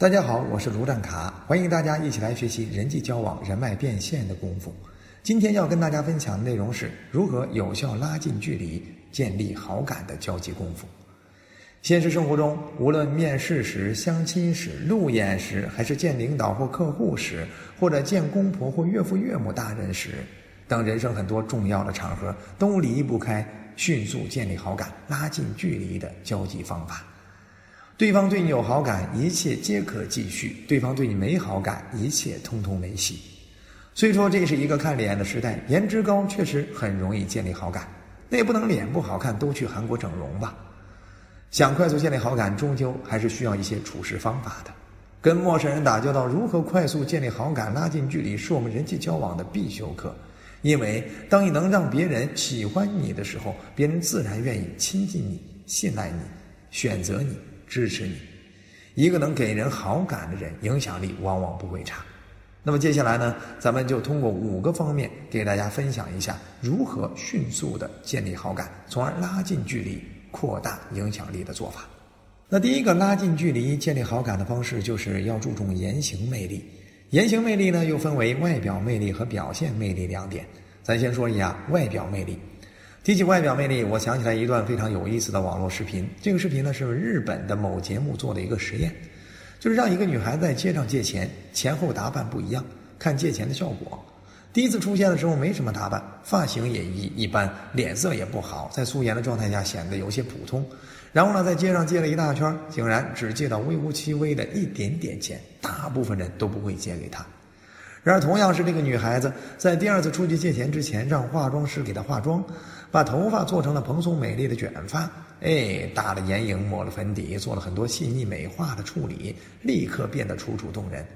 大家好，我是卢占卡，欢迎大家一起来学习人际交往、人脉变现的功夫。今天要跟大家分享的内容是如何有效拉近距离、建立好感的交际功夫。现实生活中，无论面试时、相亲时、路演时，还是见领导或客户时，或者见公婆或岳父岳母大人时，等人生很多重要的场合，都离不开迅速建立好感、拉近距离的交际方法。对方对你有好感，一切皆可继续；对方对你没好感，一切通通没戏。虽说这是一个看脸的时代，颜值高确实很容易建立好感，那也不能脸不好看都去韩国整容吧。想快速建立好感，终究还是需要一些处事方法的。跟陌生人打交道，如何快速建立好感、拉近距离，是我们人际交往的必修课。因为当你能让别人喜欢你的时候，别人自然愿意亲近你、信赖你、选择你。支持你，一个能给人好感的人，影响力往往不会差。那么接下来呢，咱们就通过五个方面给大家分享一下如何迅速的建立好感，从而拉近距离、扩大影响力的做法。那第一个拉近距离、建立好感的方式，就是要注重言行魅力。言行魅力呢，又分为外表魅力和表现魅力两点。咱先说一下外表魅力。提起外表魅力，我想起来一段非常有意思的网络视频。这个视频呢是日本的某节目做的一个实验，就是让一个女孩在街上借钱，前后打扮不一样，看借钱的效果。第一次出现的时候没什么打扮，发型也一一般，脸色也不好，在素颜的状态下显得有些普通。然后呢，在街上借了一大圈，竟然只借到微乎其微的一点点钱，大部分人都不会借给她。然而，同样是这个女孩子，在第二次出去借钱之前，让化妆师给她化妆，把头发做成了蓬松美丽的卷发，哎，打了眼影，抹了粉底，做了很多细腻美化的处理，立刻变得楚楚动人。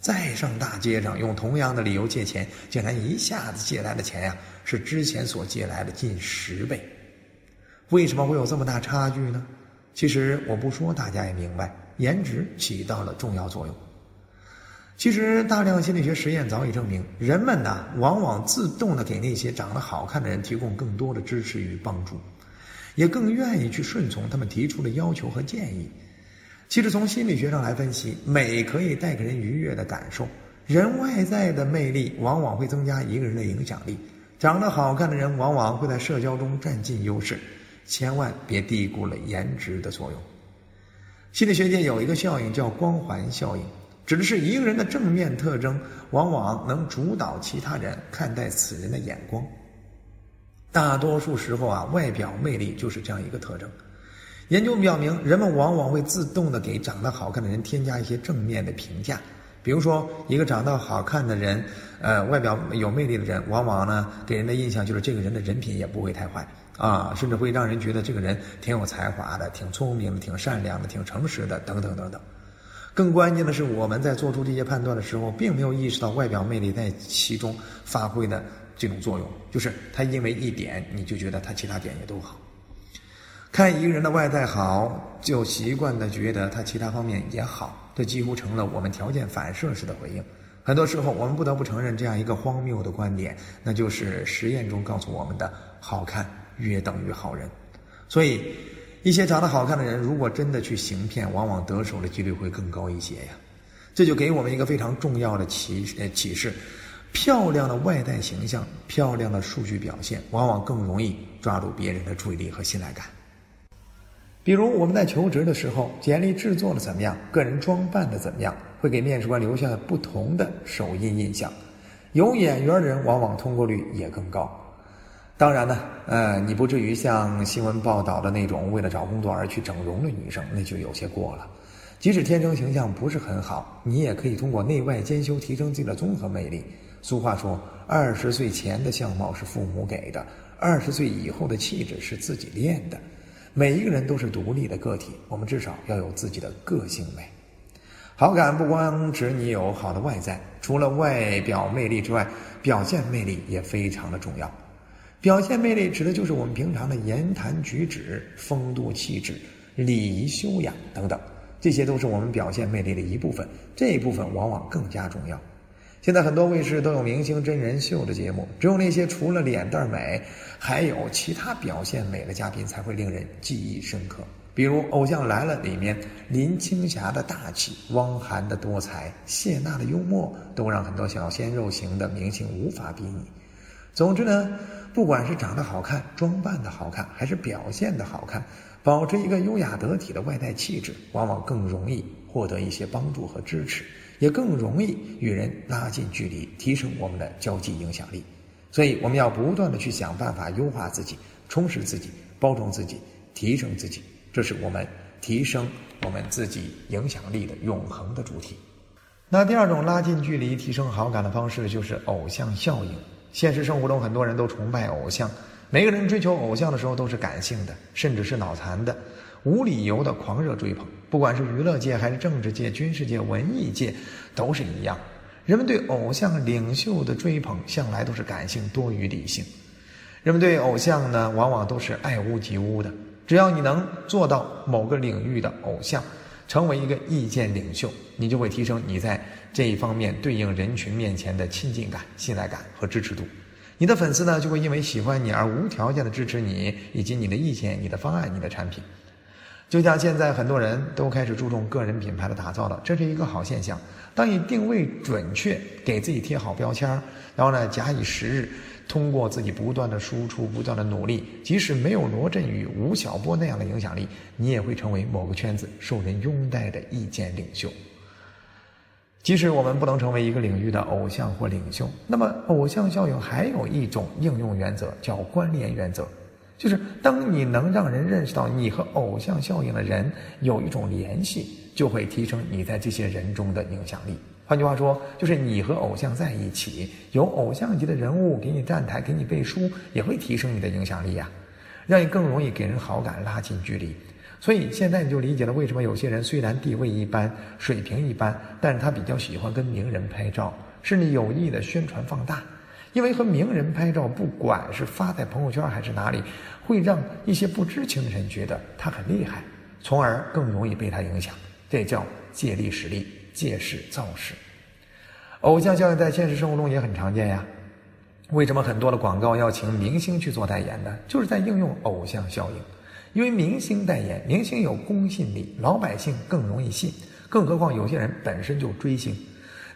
再上大街上，用同样的理由借钱，竟然一下子借来的钱呀，是之前所借来的近十倍。为什么会有这么大差距呢？其实我不说，大家也明白，颜值起到了重要作用。其实，大量心理学实验早已证明，人们呢往往自动的给那些长得好看的人提供更多的支持与帮助，也更愿意去顺从他们提出的要求和建议。其实，从心理学上来分析，美可以带给人愉悦的感受，人外在的魅力往往会增加一个人的影响力。长得好看的人往往会在社交中占尽优势，千万别低估了颜值的作用。心理学界有一个效应叫光环效应。指的是一个人的正面特征，往往能主导其他人看待此人的眼光。大多数时候啊，外表魅力就是这样一个特征。研究表明，人们往往会自动的给长得好看的人添加一些正面的评价。比如说，一个长得好看的人，呃，外表有魅力的人，往往呢给人的印象就是这个人的人品也不会太坏啊，甚至会让人觉得这个人挺有才华的、挺聪明的、挺善良的、挺诚实的，等等等等。更关键的是，我们在做出这些判断的时候，并没有意识到外表魅力在其中发挥的这种作用。就是他因为一点，你就觉得他其他点也都好。看一个人的外在好，就习惯的觉得他其他方面也好，这几乎成了我们条件反射式的回应。很多时候，我们不得不承认这样一个荒谬的观点，那就是实验中告诉我们的：好看约等于好人。所以。一些长得好看的人，如果真的去行骗，往往得手的几率会更高一些呀。这就给我们一个非常重要的启呃启示：漂亮的外在形象、漂亮的数据表现，往往更容易抓住别人的注意力和信赖感。比如我们在求职的时候，简历制作的怎么样，个人装扮的怎么样，会给面试官留下不同的首印印象。有眼缘的人，往往通过率也更高。当然呢，呃，你不至于像新闻报道的那种为了找工作而去整容的女生，那就有些过了。即使天生形象不是很好，你也可以通过内外兼修提升自己的综合魅力。俗话说，二十岁前的相貌是父母给的，二十岁以后的气质是自己练的。每一个人都是独立的个体，我们至少要有自己的个性美。好感不光指你有好的外在，除了外表魅力之外，表现魅力也非常的重要。表现魅力指的就是我们平常的言谈举止、风度气质、礼仪修养等等，这些都是我们表现魅力的一部分。这一部分往往更加重要。现在很多卫视都有明星真人秀的节目，只有那些除了脸蛋美，还有其他表现美的嘉宾才会令人记忆深刻。比如《偶像来了》里面林青霞的大气、汪涵的多才、谢娜的幽默，都让很多小鲜肉型的明星无法比拟。总之呢，不管是长得好看、装扮的好看，还是表现的好看，保持一个优雅得体的外在气质，往往更容易获得一些帮助和支持，也更容易与人拉近距离，提升我们的交际影响力。所以，我们要不断的去想办法优化自己，充实自己，包装自己，提升自己。这是我们提升我们自己影响力的永恒的主题。那第二种拉近距离、提升好感的方式就是偶像效应。现实生活中，很多人都崇拜偶像，每个人追求偶像的时候都是感性的，甚至是脑残的，无理由的狂热追捧。不管是娱乐界还是政治界、军事界、文艺界，都是一样。人们对偶像领袖的追捧，向来都是感性多于理性。人们对偶像呢，往往都是爱屋及乌的。只要你能做到某个领域的偶像，成为一个意见领袖，你就会提升你在这一方面对应人群面前的亲近感、信赖感和支持度。你的粉丝呢，就会因为喜欢你而无条件的支持你以及你的意见、你的方案、你的产品。就像现在很多人都开始注重个人品牌的打造了，这是一个好现象。当你定位准确，给自己贴好标签然后呢，假以时日。通过自己不断的输出、不断的努力，即使没有罗振宇、吴晓波那样的影响力，你也会成为某个圈子受人拥戴的意见领袖。即使我们不能成为一个领域的偶像或领袖，那么偶像效应还有一种应用原则，叫关联原则，就是当你能让人认识到你和偶像效应的人有一种联系，就会提升你在这些人中的影响力。换句话说，就是你和偶像在一起，有偶像级的人物给你站台、给你背书，也会提升你的影响力呀，让你更容易给人好感、拉近距离。所以现在你就理解了为什么有些人虽然地位一般、水平一般，但是他比较喜欢跟名人拍照，甚至有意的宣传放大，因为和名人拍照，不管是发在朋友圈还是哪里，会让一些不知情的人觉得他很厉害，从而更容易被他影响。这叫借力使力。借势造势，偶像效应在现实生活中也很常见呀。为什么很多的广告要请明星去做代言呢？就是在应用偶像效应。因为明星代言，明星有公信力，老百姓更容易信。更何况有些人本身就追星，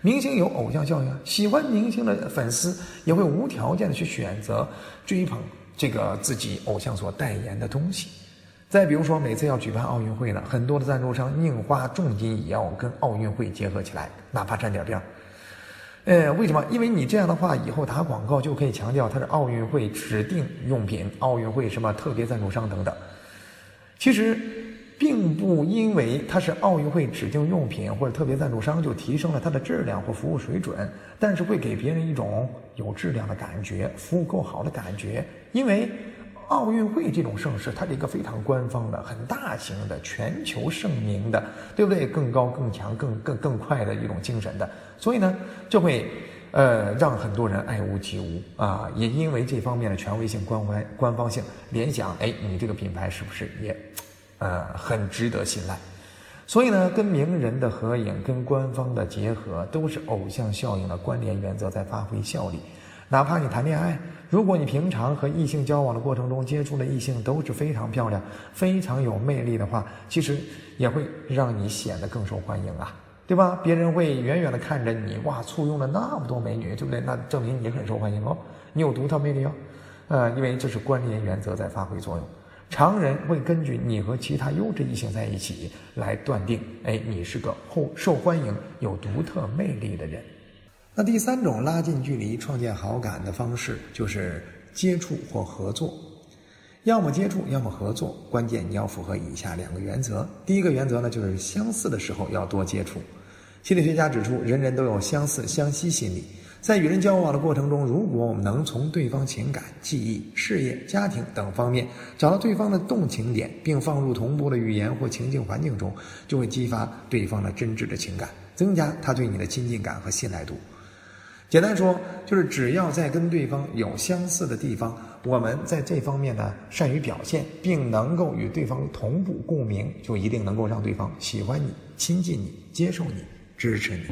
明星有偶像效应，喜欢明星的粉丝也会无条件的去选择追捧这个自己偶像所代言的东西。再比如说，每次要举办奥运会了，很多的赞助商宁花重金也要跟奥运会结合起来，哪怕沾点边儿。呃，为什么？因为你这样的话，以后打广告就可以强调它是奥运会指定用品、奥运会什么特别赞助商等等。其实，并不因为它是奥运会指定用品或者特别赞助商就提升了它的质量或服务水准，但是会给别人一种有质量的感觉，服务够好的感觉，因为。奥运会这种盛事，它是一个非常官方的、很大型的、全球盛名的，对不对？更高、更强、更更更快的一种精神的，所以呢，就会呃让很多人爱屋及乌啊。也因为这方面的权威性、官官官方性，联想，哎，你这个品牌是不是也呃很值得信赖？所以呢，跟名人的合影、跟官方的结合，都是偶像效应的关联原则在发挥效力。哪怕你谈恋爱，如果你平常和异性交往的过程中接触的异性都是非常漂亮、非常有魅力的话，其实也会让你显得更受欢迎啊，对吧？别人会远远的看着你，哇，簇拥了那么多美女，对不对？那证明你很受欢迎哦，你有独特魅力哦，呃，因为这是关联原则在发挥作用。常人会根据你和其他优质异性在一起来断定，哎，你是个后受欢迎、有独特魅力的人。那第三种拉近距离、创建好感的方式，就是接触或合作。要么接触，要么合作。关键你要符合以下两个原则。第一个原则呢，就是相似的时候要多接触。心理学家指出，人人都有相似、相吸心理。在与人交往的过程中，如果我们能从对方情感、记忆、事业、家庭等方面找到对方的动情点，并放入同步的语言或情境环境中，就会激发对方的真挚的情感，增加他对你的亲近感和信赖度。简单说，就是只要在跟对方有相似的地方，我们在这方面呢善于表现，并能够与对方同步共鸣，就一定能够让对方喜欢你、亲近你、接受你、支持你。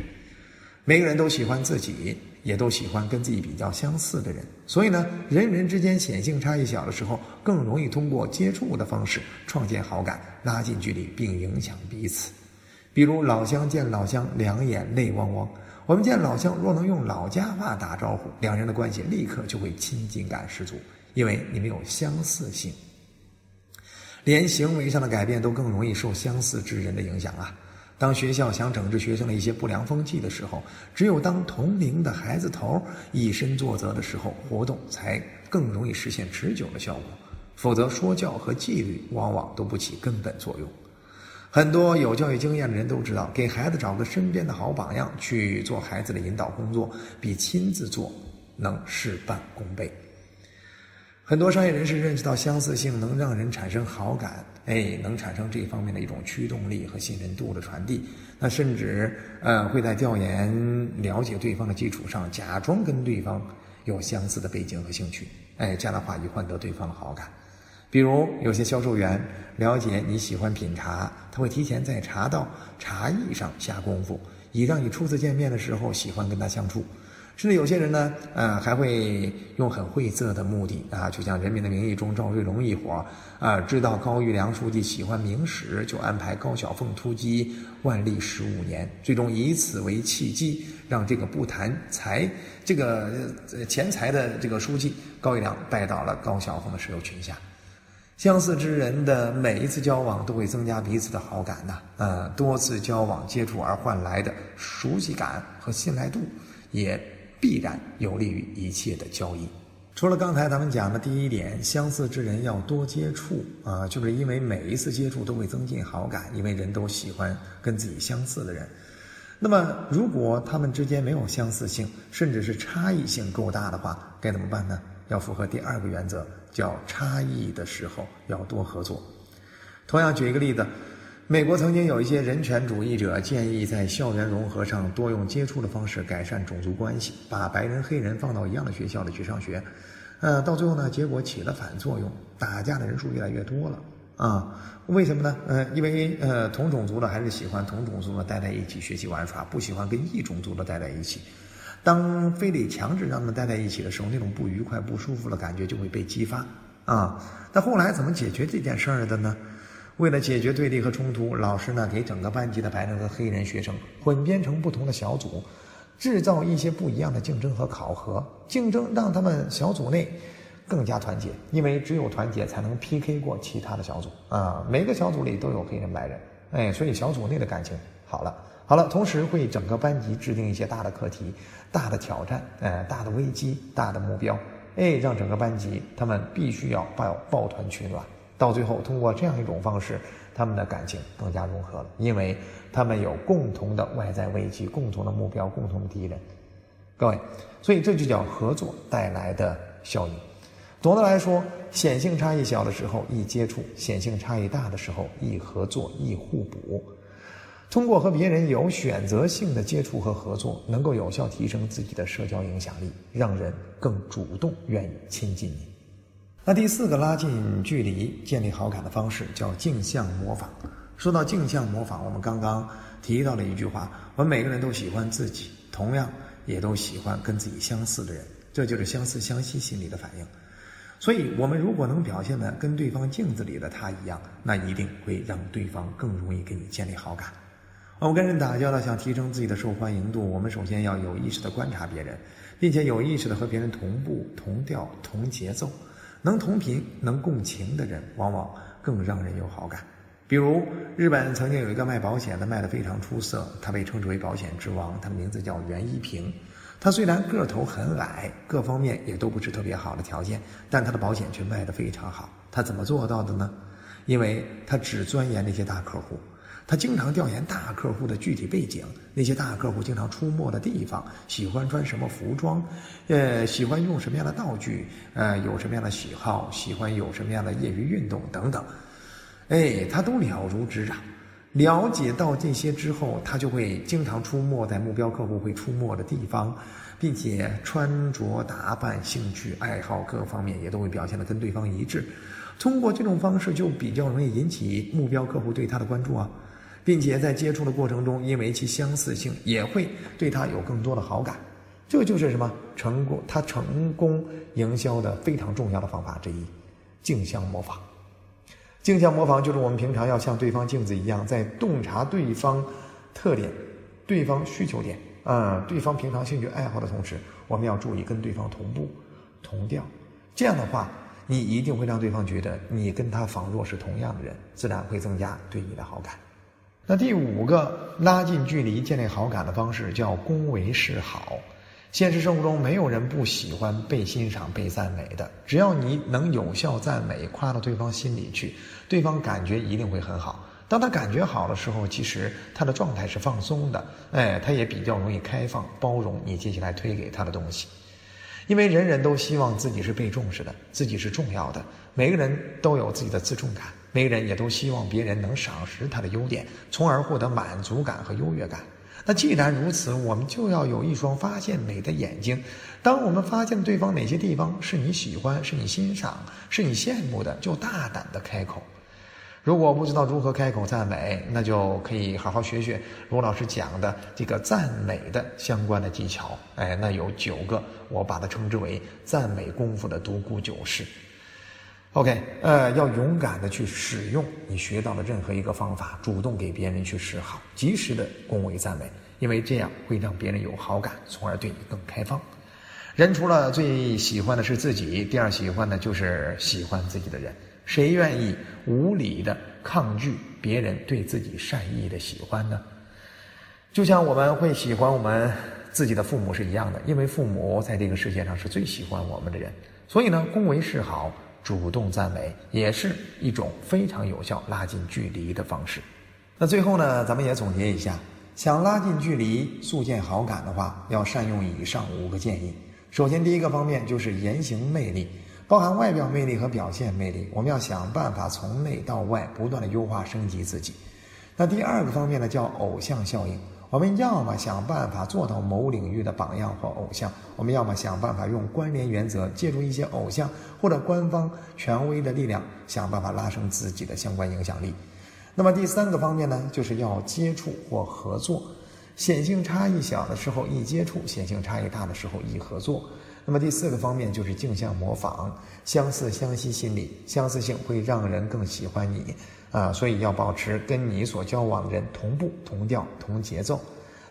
每个人都喜欢自己，也都喜欢跟自己比较相似的人。所以呢，人与人之间显性差异小的时候，更容易通过接触的方式创建好感，拉近距离，并影响彼此。比如老乡见老乡，两眼泪汪汪。我们见老乡若能用老家话打招呼，两人的关系立刻就会亲近感十足，因为你们有相似性。连行为上的改变都更容易受相似之人的影响啊。当学校想整治学生的一些不良风气的时候，只有当同龄的孩子头以身作则的时候，活动才更容易实现持久的效果。否则，说教和纪律往往都不起根本作用。很多有教育经验的人都知道，给孩子找个身边的好榜样去做孩子的引导工作，比亲自做能事半功倍。很多商业人士认识到相似性能让人产生好感，哎，能产生这方面的一种驱动力和信任度的传递。那甚至呃会在调研了解对方的基础上，假装跟对方有相似的背景和兴趣，哎，这样的话以换得对方的好感。比如有些销售员了解你喜欢品茶，他会提前在茶道、茶艺上下功夫，以让你初次见面的时候喜欢跟他相处。甚至有些人呢，呃，还会用很晦涩的目的啊，就像《人民的名义》中赵瑞龙一伙啊，知道高玉良书记喜欢明史，就安排高小凤突击万历十五年，最终以此为契机，让这个不谈财、这个钱财的这个书记高玉良拜到了高小凤的石榴裙下。相似之人的每一次交往都会增加彼此的好感呐，呃，多次交往接触而换来的熟悉感和信赖度也。必然有利于一切的交易。除了刚才咱们讲的第一点，相似之人要多接触啊，就是因为每一次接触都会增进好感，因为人都喜欢跟自己相似的人。那么，如果他们之间没有相似性，甚至是差异性够大的话，该怎么办呢？要符合第二个原则，叫差异的时候要多合作。同样，举一个例子。美国曾经有一些人权主义者建议在校园融合上多用接触的方式改善种族关系，把白人黑人放到一样的学校里去上学，呃，到最后呢，结果起了反作用，打架的人数越来越多了啊？为什么呢？呃，因为呃，同种族的还是喜欢同种族的待在一起学习玩耍，不喜欢跟异种族的待在一起。当非得强制让他们待在一起的时候，那种不愉快、不舒服的感觉就会被激发啊。那后来怎么解决这件事儿的呢？为了解决对立和冲突，老师呢给整个班级的白人和黑人学生混编成不同的小组，制造一些不一样的竞争和考核。竞争让他们小组内更加团结，因为只有团结才能 PK 过其他的小组啊。每个小组里都有黑人白人，哎，所以小组内的感情好了。好了，同时为整个班级制定一些大的课题、大的挑战、呃，大的危机、大的目标，哎，让整个班级他们必须要抱抱团取暖。到最后，通过这样一种方式，他们的感情更加融合了，因为他们有共同的外在危机、共同的目标、共同的敌人。各位，所以这就叫合作带来的效应。总的来说，显性差异小的时候易接触，显性差异大的时候易合作、易互补。通过和别人有选择性的接触和合作，能够有效提升自己的社交影响力，让人更主动愿意亲近你。那第四个拉近距离、建立好感的方式叫镜像模仿。说到镜像模仿，我们刚刚提到了一句话：我们每个人都喜欢自己，同样也都喜欢跟自己相似的人，这就是相似相吸心理的反应。所以，我们如果能表现的跟对方镜子里的他一样，那一定会让对方更容易跟你建立好感。我们跟人打交道，想提升自己的受欢迎度，我们首先要有意识的观察别人，并且有意识的和别人同步、同调、同节奏。能同频、能共情的人，往往更让人有好感。比如，日本曾经有一个卖保险的，卖得非常出色，他被称之为保险之王。他的名字叫袁一平。他虽然个头很矮，各方面也都不是特别好的条件，但他的保险却卖得非常好。他怎么做到的呢？因为他只钻研那些大客户。他经常调研大客户的具体背景，那些大客户经常出没的地方，喜欢穿什么服装，呃，喜欢用什么样的道具，呃，有什么样的喜好，喜欢有什么样的业余运动等等，哎，他都了如指掌。了解到这些之后，他就会经常出没在目标客户会出没的地方，并且穿着打扮、兴趣爱好各方面也都会表现的跟对方一致。通过这种方式，就比较容易引起目标客户对他的关注啊。并且在接触的过程中，因为其相似性，也会对他有更多的好感。这就是什么成功？他成功营销的非常重要的方法之一，镜像模仿。镜像模仿就是我们平常要像对方镜子一样，在洞察对方特点、对方需求点啊、对方平常兴趣爱好的同时，我们要注意跟对方同步、同调。这样的话，你一定会让对方觉得你跟他仿若是同样的人，自然会增加对你的好感。那第五个拉近距离、建立好感的方式叫恭维示好。现实生活中，没有人不喜欢被欣赏、被赞美的。只要你能有效赞美，夸到对方心里去，对方感觉一定会很好。当他感觉好的时候，其实他的状态是放松的，哎，他也比较容易开放、包容你接下来推给他的东西。因为人人都希望自己是被重视的，自己是重要的。每个人都有自己的自重感，每个人也都希望别人能赏识他的优点，从而获得满足感和优越感。那既然如此，我们就要有一双发现美的眼睛。当我们发现对方哪些地方是你喜欢、是你欣赏、是你羡慕的，就大胆的开口。如果不知道如何开口赞美，那就可以好好学学罗老师讲的这个赞美的相关的技巧。哎，那有九个，我把它称之为赞美功夫的独孤九式。OK，呃，要勇敢的去使用你学到的任何一个方法，主动给别人去示好，及时的恭维赞美，因为这样会让别人有好感，从而对你更开放。人除了最喜欢的是自己，第二喜欢的就是喜欢自己的人。谁愿意无理的抗拒别人对自己善意的喜欢呢？就像我们会喜欢我们自己的父母是一样的，因为父母在这个世界上是最喜欢我们的人，所以呢，恭维示好。主动赞美也是一种非常有效拉近距离的方式。那最后呢，咱们也总结一下，想拉近距离、速建好感的话，要善用以上五个建议。首先，第一个方面就是言行魅力，包含外表魅力和表现魅力，我们要想办法从内到外不断的优化升级自己。那第二个方面呢，叫偶像效应。我们要么想办法做到某领域的榜样或偶像，我们要么想办法用关联原则，借助一些偶像或者官方权威的力量，想办法拉升自己的相关影响力。那么第三个方面呢，就是要接触或合作，显性差异小的时候易接触，显性差异大的时候易合作。那么第四个方面就是镜像模仿，相似相吸心理，相似性会让人更喜欢你啊，所以要保持跟你所交往的人同步、同调、同节奏。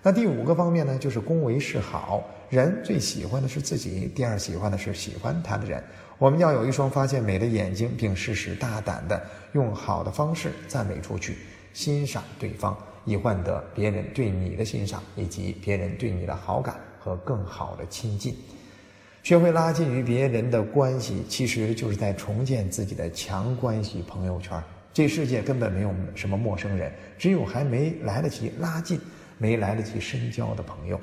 那第五个方面呢，就是恭维示好，人最喜欢的是自己，第二喜欢的是喜欢他的人。我们要有一双发现美的眼睛，并适时大胆的用好的方式赞美出去，欣赏对方，以换得别人对你的欣赏，以及别人对你的好感和更好的亲近。学会拉近与别人的关系，其实就是在重建自己的强关系朋友圈。这世界根本没有什么陌生人，只有还没来得及拉近、没来得及深交的朋友。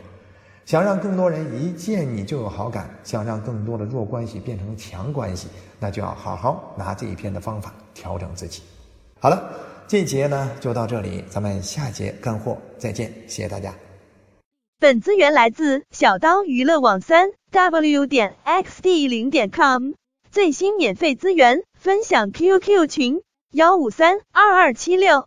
想让更多人一见你就有好感，想让更多的弱关系变成强关系，那就要好好拿这一篇的方法调整自己。好了，这节呢就到这里，咱们下节干货再见，谢谢大家。本资源来自小刀娱乐网三 w 点 xd 零点 com 最新免费资源分享 QQ 群幺五三二二七六。